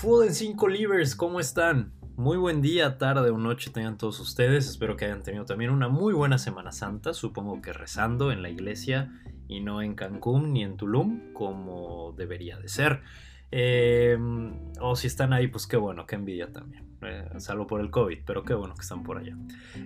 Full en 5 Livers, ¿cómo están? Muy buen día, tarde o noche tengan todos ustedes. Espero que hayan tenido también una muy buena Semana Santa. Supongo que rezando en la iglesia y no en Cancún ni en Tulum, como debería de ser. Em, o si están ahí, pues qué bueno, qué envidia también. Eh, salvo por el COVID, pero qué bueno que están por allá.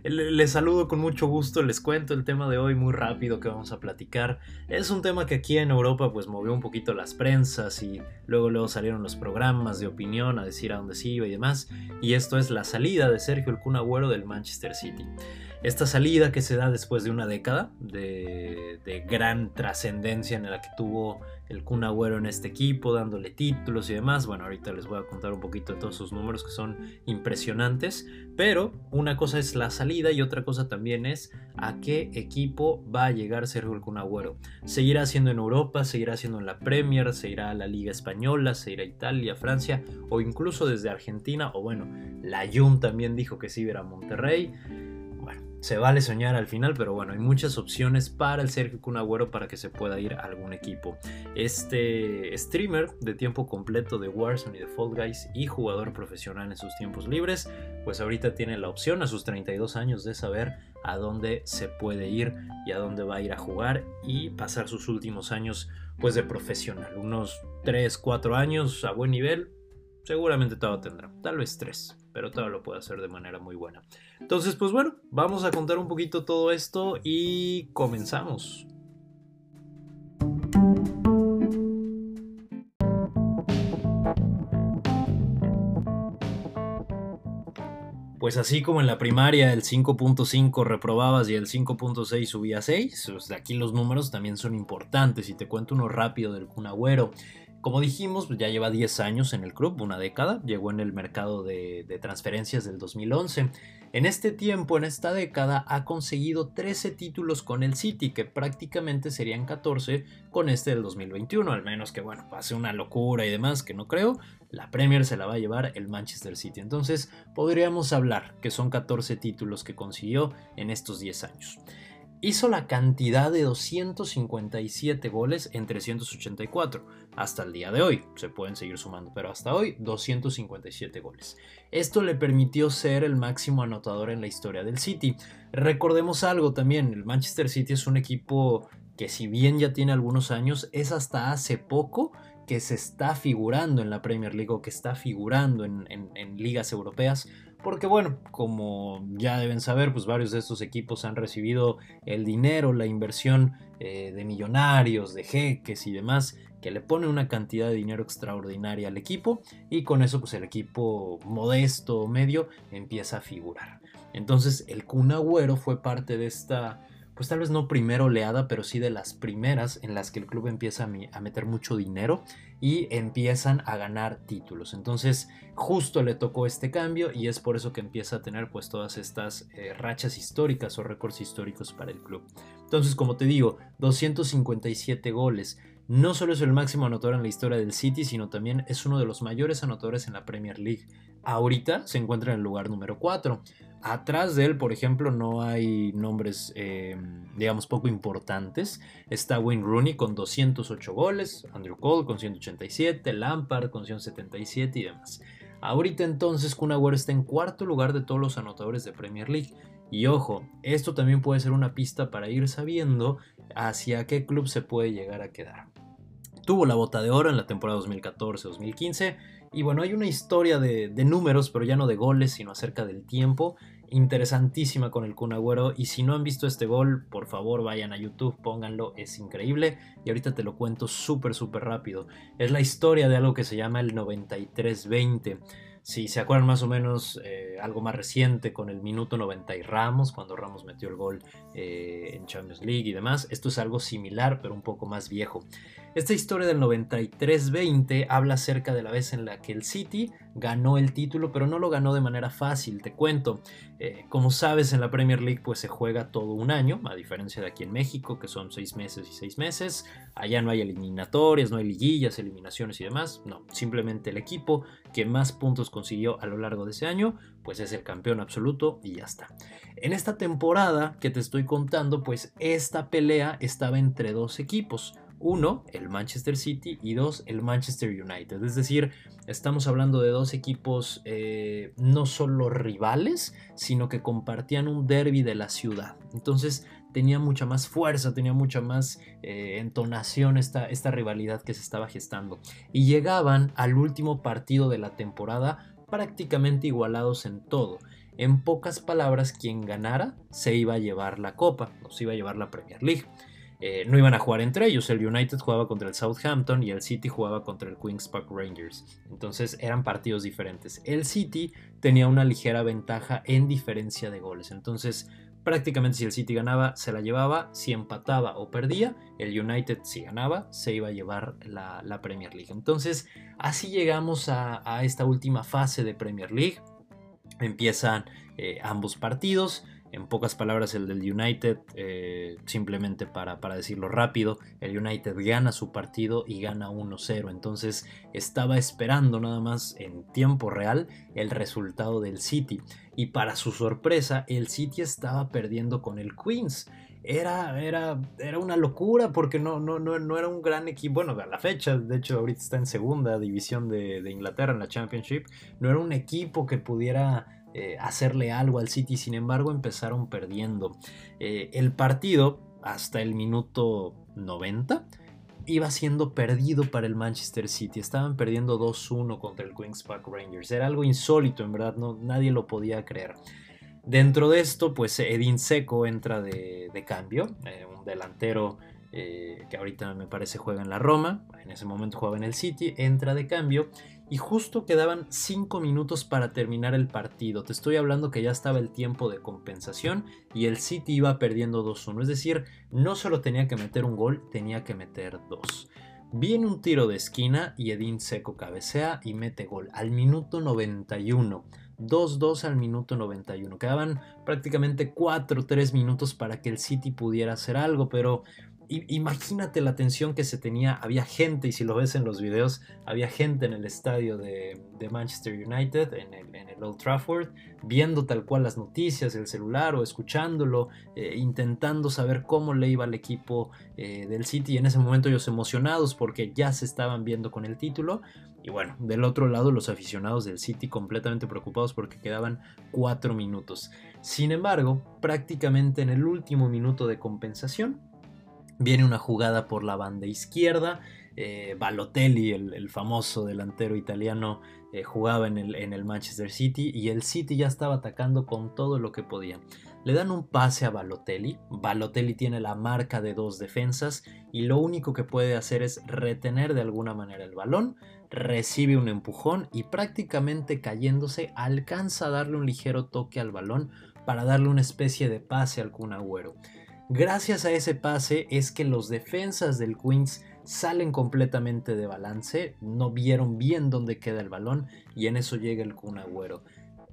Les saludo con mucho gusto, les cuento el tema de hoy muy rápido que vamos a platicar. Es un tema que aquí en Europa pues movió un poquito las prensas y luego luego salieron los programas de opinión a decir a dónde se iba y demás. Y esto es la salida de Sergio el Kun Agüero del Manchester City. Esta salida que se da después de una década de, gran trascendencia en la que tuvo el Kun Agüero en este equipo, dándole títulos y demás. Bueno, ahorita les voy a contar un poquito de todos sus números que son impresionantes. Pero una cosa es la salida y otra cosa también es a qué equipo va a llegar Sergio Kun Agüero. ¿Seguirá siendo en Europa? ¿Seguirá siendo en la Premier? ¿Se irá a la Liga Española? ¿Se irá a Italia, Francia? ¿O incluso desde Argentina? O bueno, la Jun también dijo que sí iba a Monterrey se vale soñar al final, pero bueno, hay muchas opciones para el Sergio Kun para que se pueda ir a algún equipo. Este streamer de tiempo completo de Warzone y de Fall Guys y jugador profesional en sus tiempos libres, pues ahorita tiene la opción a sus 32 años de saber a dónde se puede ir y a dónde va a ir a jugar y pasar sus últimos años pues de profesional, unos 3, 4 años a buen nivel, seguramente todo tendrá, tal vez 3 pero todo lo puede hacer de manera muy buena. Entonces, pues bueno, vamos a contar un poquito todo esto y comenzamos. Pues así como en la primaria el 5.5 reprobabas y el 5.6 subía a 6, pues aquí los números también son importantes y te cuento uno rápido del Kun como dijimos, ya lleva 10 años en el club, una década, llegó en el mercado de, transferencias del 2011. En este tiempo, en esta década, ha conseguido 13 títulos con el City, que prácticamente serían 14 con este del 2021, al menos que, bueno, pase una locura y demás, que no creo, la Premier se la va a llevar el Manchester City. Entonces, podríamos hablar que son 14 títulos que consiguió en estos 10 años hizo la cantidad de 257 goles en 384 hasta el día de hoy. Se pueden seguir sumando, pero hasta hoy 257 goles. Esto le permitió ser el máximo anotador en la historia del City. Recordemos algo también, el Manchester City es un equipo que si bien ya tiene algunos años, es hasta hace poco que se está figurando en la Premier League o que está figurando en, en ligas europeas porque bueno, como ya deben saber, pues varios de estos equipos han recibido el dinero, la inversión eh, de millonarios, de jeques y demás, que le pone una cantidad de dinero extraordinaria al equipo y con eso pues el equipo modesto o medio empieza a figurar. Entonces el Kun Agüero fue parte de esta pues tal vez no primera oleada, pero sí de las primeras en las que el club empieza a, meter mucho dinero y empiezan a ganar títulos. Entonces justo le tocó este cambio y es por eso que empieza a tener pues todas estas eh, rachas históricas o récords históricos para el club. Entonces como te digo, 257 goles. No solo es el máximo anotador en la historia del City, sino también es uno de los mayores anotadores en la Premier League. Ahorita se encuentra en el lugar número 4. Atrás de él, por ejemplo, no hay nombres, eh, digamos, poco importantes. Está Wayne Rooney con 208 goles, Andrew Cole con 187, Lampard con 177 y demás. Ahorita entonces Kun está en cuarto lugar de todos los anotadores de Premier League. Y ojo, esto también puede ser una pista para ir sabiendo hacia qué club se puede llegar a quedar. Tuvo la bota de oro en la temporada 2014-2015 y bueno, hay una historia de, números, pero ya no de goles, sino acerca del tiempo, interesantísima con el Kun Agüero. Y si no han visto este gol, por favor vayan a YouTube, pónganlo, es increíble. Y ahorita te lo cuento súper, súper rápido. Es la historia de algo que se llama el 93-20. Si se acuerdan más o menos eh, algo más reciente con el minuto 90 y Ramos, cuando Ramos metió el gol eh, en Champions League y demás, esto es algo similar pero un poco más viejo. Esta historia del 93-20 habla acerca de la vez en la que el City ganó el título, pero no lo ganó de manera fácil, te cuento. Eh, como sabes, en la Premier League pues se juega todo un año, a diferencia de aquí en México, que son seis meses y seis meses. Allá no hay eliminatorias, no hay liguillas, eliminaciones y demás. No, simplemente el equipo que más puntos consiguió a lo largo de ese año, pues es el campeón absoluto y ya está. En esta temporada que te estoy contando, pues esta pelea estaba entre dos equipos Uno, el Manchester City y dos, el Manchester United. Es decir, estamos hablando de dos equipos eh, no solo rivales, sino que compartían un derby de la ciudad. Entonces tenía mucha más fuerza, tenía mucha más eh, entonación esta, esta rivalidad que se estaba gestando. Y llegaban al último partido de la temporada prácticamente igualados en todo. En pocas palabras, quien ganara se iba a llevar la copa, o se iba a llevar la Premier League. Eh, no iban a jugar entre ellos. El United jugaba contra el Southampton y el City jugaba contra el Queen's Park Rangers. Entonces eran partidos diferentes. El City tenía una ligera ventaja en diferencia de goles. Entonces prácticamente si el City ganaba se la llevaba. Si empataba o perdía, el United si ganaba se iba a llevar la, Premier League. Entonces así llegamos a, esta última fase de Premier League. Empiezan eh, ambos partidos. En pocas palabras, el del United, eh, simplemente para, para, decirlo rápido, el United gana su partido y gana 1-0. Entonces estaba esperando nada más en tiempo real el resultado del City. Y para su sorpresa, el City estaba perdiendo con el Queens. Era, era, era una locura porque no, no, no, no era un gran equipo. Bueno, a la fecha, de hecho, ahorita está en segunda división de, de Inglaterra en la Championship. No era un equipo que pudiera eh, hacerle algo al City, sin embargo empezaron perdiendo. Eh, el partido, hasta el minuto 90, iba siendo perdido para el Manchester City. Estaban perdiendo 2-1 contra el Queen's Park Rangers. Era algo insólito, en verdad, no, nadie lo podía creer. Dentro de esto, pues Edin Seco entra de, cambio, eh, un delantero que ahorita me parece juega en la Roma, en ese momento jugaba en el City, entra de cambio y justo quedaban 5 minutos para terminar el partido. Te estoy hablando que ya estaba el tiempo de compensación y el City iba perdiendo 2-1. Es decir, no solo tenía que meter un gol, tenía que meter dos. Viene un tiro de esquina y Edín Seco cabecea y mete gol al minuto 91. 2-2 al minuto 91. Quedaban prácticamente 4-3 minutos para que el City pudiera hacer algo, pero imagínate la tensión que se tenía. Había gente, y si lo ves en los videos, había gente en el estadio de, Manchester United, en el, Old Trafford, viendo tal cual las noticias, el celular o escuchándolo, eh, intentando saber cómo le iba al equipo eh, del City. Y en ese momento ellos emocionados porque ya se estaban viendo con el título. Y bueno, del otro lado los aficionados del City completamente preocupados porque quedaban cuatro minutos. Sin embargo, prácticamente en el último minuto de compensación, Viene una jugada por la banda izquierda. Eh, Balotelli, el, famoso delantero italiano, eh, jugaba en el, Manchester City y el City ya estaba atacando con todo lo que podía. Le dan un pase a Balotelli. Balotelli tiene la marca de dos defensas y lo único que puede hacer es retener de alguna manera el balón. Recibe un empujón y prácticamente cayéndose alcanza a darle un ligero toque al balón para darle una especie de pase al Kun Agüero. Gracias a ese pase es que los defensas del Queens salen completamente de balance, no vieron bien dónde queda el balón y en eso llega el Kun Agüero.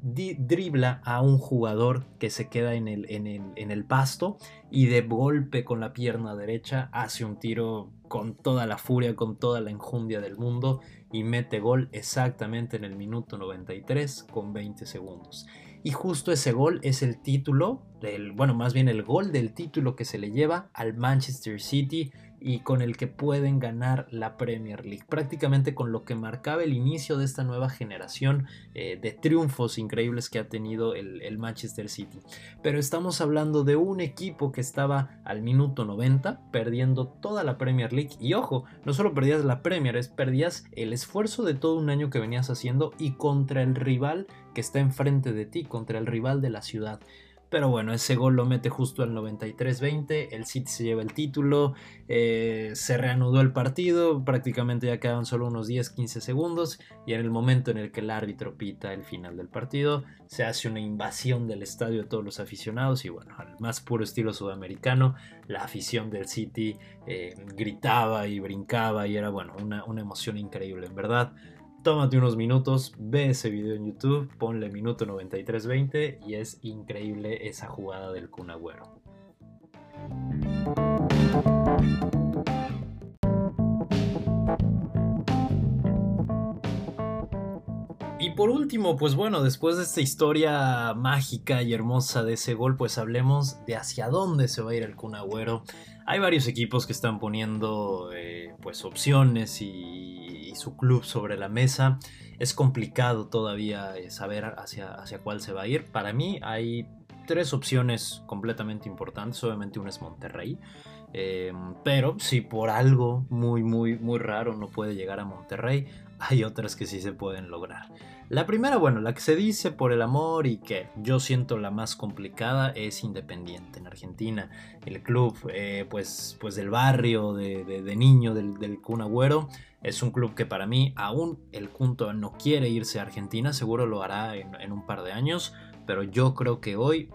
dribla a un jugador que se queda en el, en el pasto y de golpe con la pierna derecha hace un tiro con toda la furia, con toda la enjundia del mundo y mete gol exactamente en el minuto 93 con 20 segundos. Y justo ese gol es el título, del, bueno, más bien el gol del título que se le lleva al Manchester City y con el que pueden ganar la Premier League. Prácticamente con lo que marcaba el inicio de esta nueva generación eh, de triunfos increíbles que ha tenido el, Manchester City. Pero estamos hablando de un equipo que estaba al minuto 90 perdiendo toda la Premier League. Y ojo, no solo perdías la Premier, es perdías el esfuerzo de todo un año que venías haciendo y contra el rival que está enfrente de ti, contra el rival de la ciudad. Pero bueno, ese gol lo mete justo al 93-20, el City se lleva el título, eh, se reanudó el partido, prácticamente ya quedaban solo unos 10-15 segundos y en el momento en el que el árbitro pita el final del partido, se hace una invasión del estadio de todos los aficionados y bueno, al más puro estilo sudamericano, la afición del City eh, gritaba y brincaba y era bueno, una, una emoción increíble, en verdad tómate unos minutos, ve ese video en YouTube, ponle minuto 93.20 y es increíble esa jugada del Kun por último, pues bueno, después de esta historia mágica y hermosa de ese gol, pues hablemos de hacia dónde se va a ir el Kun Agüero. Hay varios equipos que están poniendo eh, pues opciones y, su club sobre la mesa. Es complicado todavía eh, saber hacia, hacia cuál se va a ir. Para mí hay tres opciones completamente importantes. Obviamente una es Monterrey. Eh, pero si por algo muy, muy, muy raro no puede llegar a Monterrey, hay otras que sí se pueden lograr. La primera, bueno, la que se dice por el amor y que yo siento la más complicada es Independiente en Argentina. El club, eh, pues, pues del barrio, de, niño, del, del Kun Agüero, es un club que para mí aún el Kunto no quiere irse a Argentina, seguro lo hará en un par de años, pero yo creo que hoy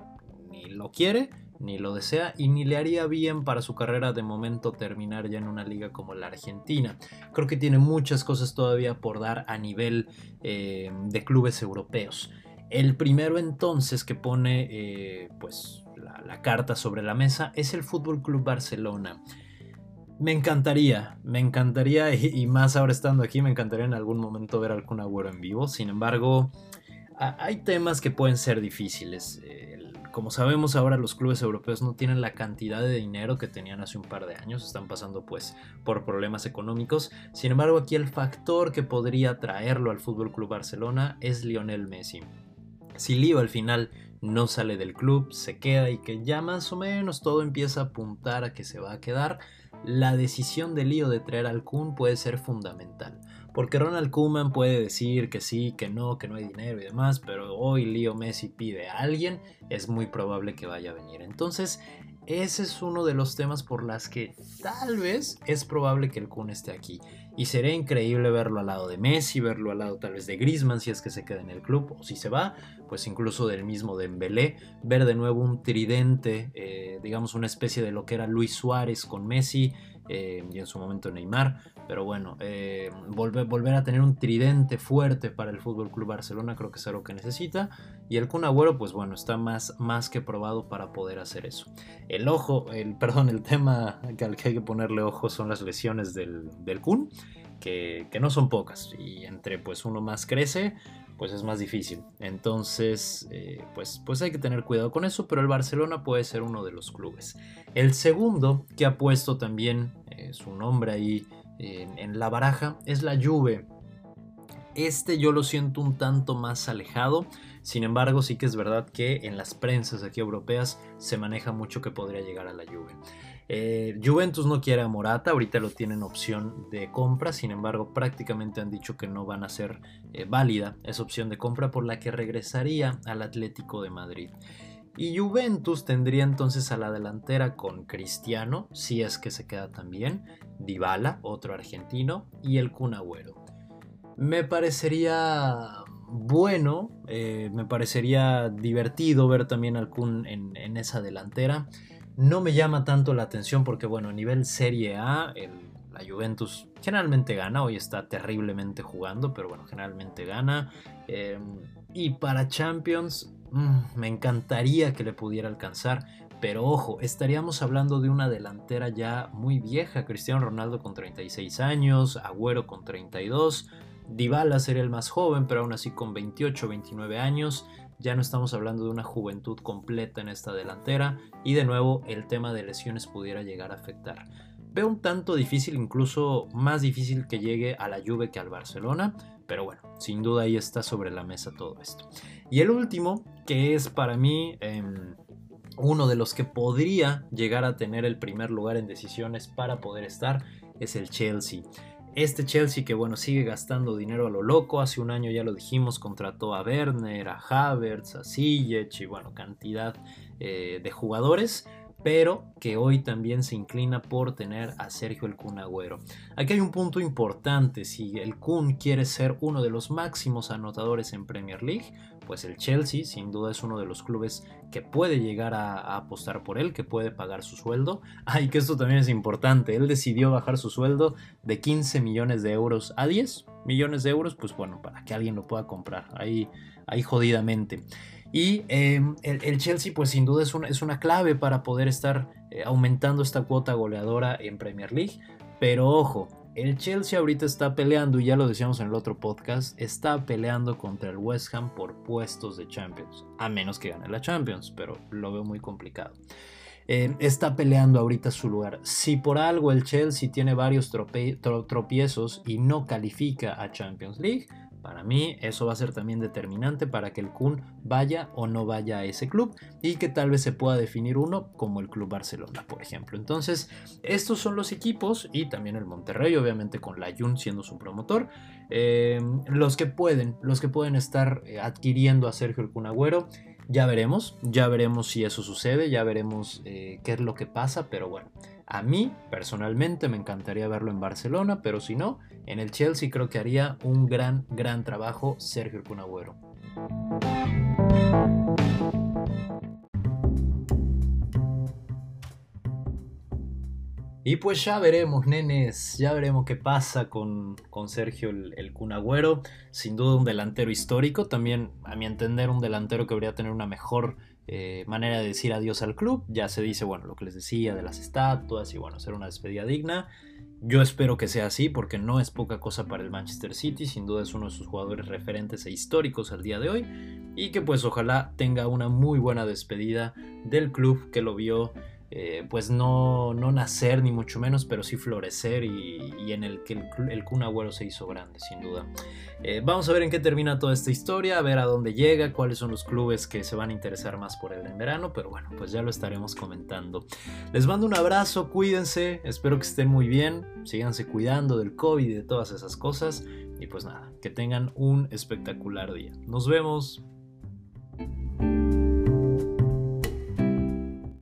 ni lo quiere ni lo desea y ni le haría bien para su carrera de momento terminar ya en una liga como la Argentina. Creo que tiene muchas cosas todavía por dar a nivel eh, de clubes europeos. El primero entonces que pone eh, pues la, carta sobre la mesa es el Fútbol Club Barcelona. Me encantaría, me encantaría, y, más ahora estando aquí, me encantaría en algún momento ver algún Agüero en vivo. Sin embargo, hay temas que pueden ser difíciles. Eh, como sabemos ahora los clubes europeos no tienen la cantidad de dinero que tenían hace un par de años, están pasando pues por problemas económicos. Sin embargo, aquí el factor que podría traerlo al Fútbol Club Barcelona es Lionel Messi. Si Lío al final no sale del club, se queda y que ya más o menos todo empieza a apuntar a que se va a quedar, la decisión de Lío de traer al Kun puede ser fundamental. Porque Ronald Koeman puede decir que sí, que no, que no hay dinero y demás, pero hoy Leo Messi pide a alguien, es muy probable que vaya a venir. Entonces, ese es uno de los temas por las que tal vez es probable que el Kun esté aquí. Y sería increíble verlo al lado de Messi, verlo al lado tal vez de Griezmann si es que se queda en el club, o si se va, pues incluso del mismo Dembélé, ver de nuevo un tridente, eh, digamos una especie de lo que era Luis Suárez con Messi, eh, y en su momento Neymar. Pero bueno, eh, volver, volver, a tener un tridente fuerte para el Fútbol Club Barcelona creo que es algo que necesita. Y el Kun Agüero, pues bueno, está más, más que probado para poder hacer eso. El ojo, el, perdón, el tema al que hay que ponerle ojo son las lesiones del, del Kun, que, que no son pocas. Y entre pues uno más crece, pues es más difícil. Entonces, eh, pues, pues hay que tener cuidado con eso, pero el Barcelona puede ser uno de los clubes. El segundo que ha puesto también eh, su nombre ahí en, la baraja es la Juve. Este yo lo siento un tanto más alejado, sin embargo sí que es verdad que en las prensas aquí europeas se maneja mucho que podría llegar a la Juve. Eh, Juventus no quiere a Morata, ahorita lo tienen opción de compra, sin embargo prácticamente han dicho que no van a ser eh, válida esa opción de compra por la que regresaría al Atlético de Madrid. Y Juventus tendría entonces a la delantera con Cristiano, si es que se queda también, Dybala, otro argentino, y el Kun Agüero. Me parecería bueno, eh, me parecería divertido ver también al Kun en esa delantera. No me llama tanto la atención porque, bueno, a nivel Serie A, la Juventus generalmente gana. Hoy está terriblemente jugando, pero bueno, generalmente gana. Em, y para Champions, mm, me encantaría que le pudiera alcanzar. Pero ojo, estaríamos hablando de una delantera ya muy vieja. Cristiano Ronaldo con 36 años, Agüero con 32. Dybala sería el más joven, pero aún así con 28, 29 años ya no estamos hablando de una juventud completa en esta delantera y de nuevo el tema de lesiones pudiera llegar a afectar. Veo un tanto difícil, incluso más difícil que llegue a la Juve que al Barcelona, pero bueno, sin duda ahí está sobre la mesa todo esto. Y el último, que es para mí em, uno de los que podría llegar a tener el primer lugar en decisiones para poder estar, es el Chelsea. Este Chelsea que bueno sigue gastando dinero a lo loco, hace un año ya lo dijimos, contrató a Werner, a Havertz, a Ziyech y bueno, cantidad eh, de jugadores, pero que hoy también se inclina por tener a Sergio el Kun Agüero. Aquí hay un punto importante, si el Kun quiere ser uno de los máximos anotadores en Premier League, pues el Chelsea sin duda es uno de los clubes que puede llegar a, apostar por él, que puede pagar su sueldo. Ay, que esto también es importante, él decidió bajar su sueldo de 15 millones de euros a 10 millones de euros, pues bueno, para que alguien lo pueda comprar, ahí, ahí jodidamente. Y em, el, Chelsea, pues sin duda es una, es una clave para poder estar eh, aumentando esta cuota goleadora en Premier League. Pero ojo, El Chelsea ahorita está peleando, y ya lo decíamos en el otro podcast, está peleando contra el West Ham por puestos de Champions, a menos que gane la Champions, pero lo veo muy complicado. Eh, está peleando ahorita su lugar. Si por algo el Chelsea tiene varios tropiezos y no califica a Champions League, para mí eso va a ser también determinante para que el Kun vaya o no vaya a ese club y que tal vez se pueda definir uno como el Club Barcelona, por ejemplo. Entonces, estos son los equipos y también el Monterrey, obviamente con la Jun siendo su promotor, eh, los que pueden, los que pueden estar eh, adquiriendo a Sergio el Kun Agüero. Ya veremos, ya veremos si eso sucede, ya veremos eh, qué es lo que pasa, pero bueno, a mí personalmente me encantaría verlo en Barcelona, pero si no, en el Chelsea creo que haría un gran, gran trabajo Sergio Cunagüero. Y pues ya veremos, nenes, ya veremos qué pasa con, con Sergio el, el Cunagüero. Sin duda un delantero histórico, también a mi entender un delantero que debería tener una mejor eh, manera de decir adiós al club. Ya se dice, bueno, lo que les decía de las estatuas y bueno, ser una despedida digna. Yo espero que sea así porque no es poca cosa para el Manchester City, sin duda es uno de sus jugadores referentes e históricos al día de hoy y que pues ojalá tenga una muy buena despedida del club que lo vio eh, pues no, no, nacer ni mucho menos, pero sí florecer y, en el que el, el, Kun Agüero se hizo grande, sin duda. Eh, vamos a ver en qué termina toda esta historia, a ver a dónde llega, cuáles son los clubes que se van a interesar más por él en verano, pero bueno, pues ya lo estaremos comentando. Les mando un abrazo, cuídense, espero que estén muy bien, síganse cuidando del COVID y de todas esas cosas, y pues nada, que tengan un espectacular día. Nos vemos.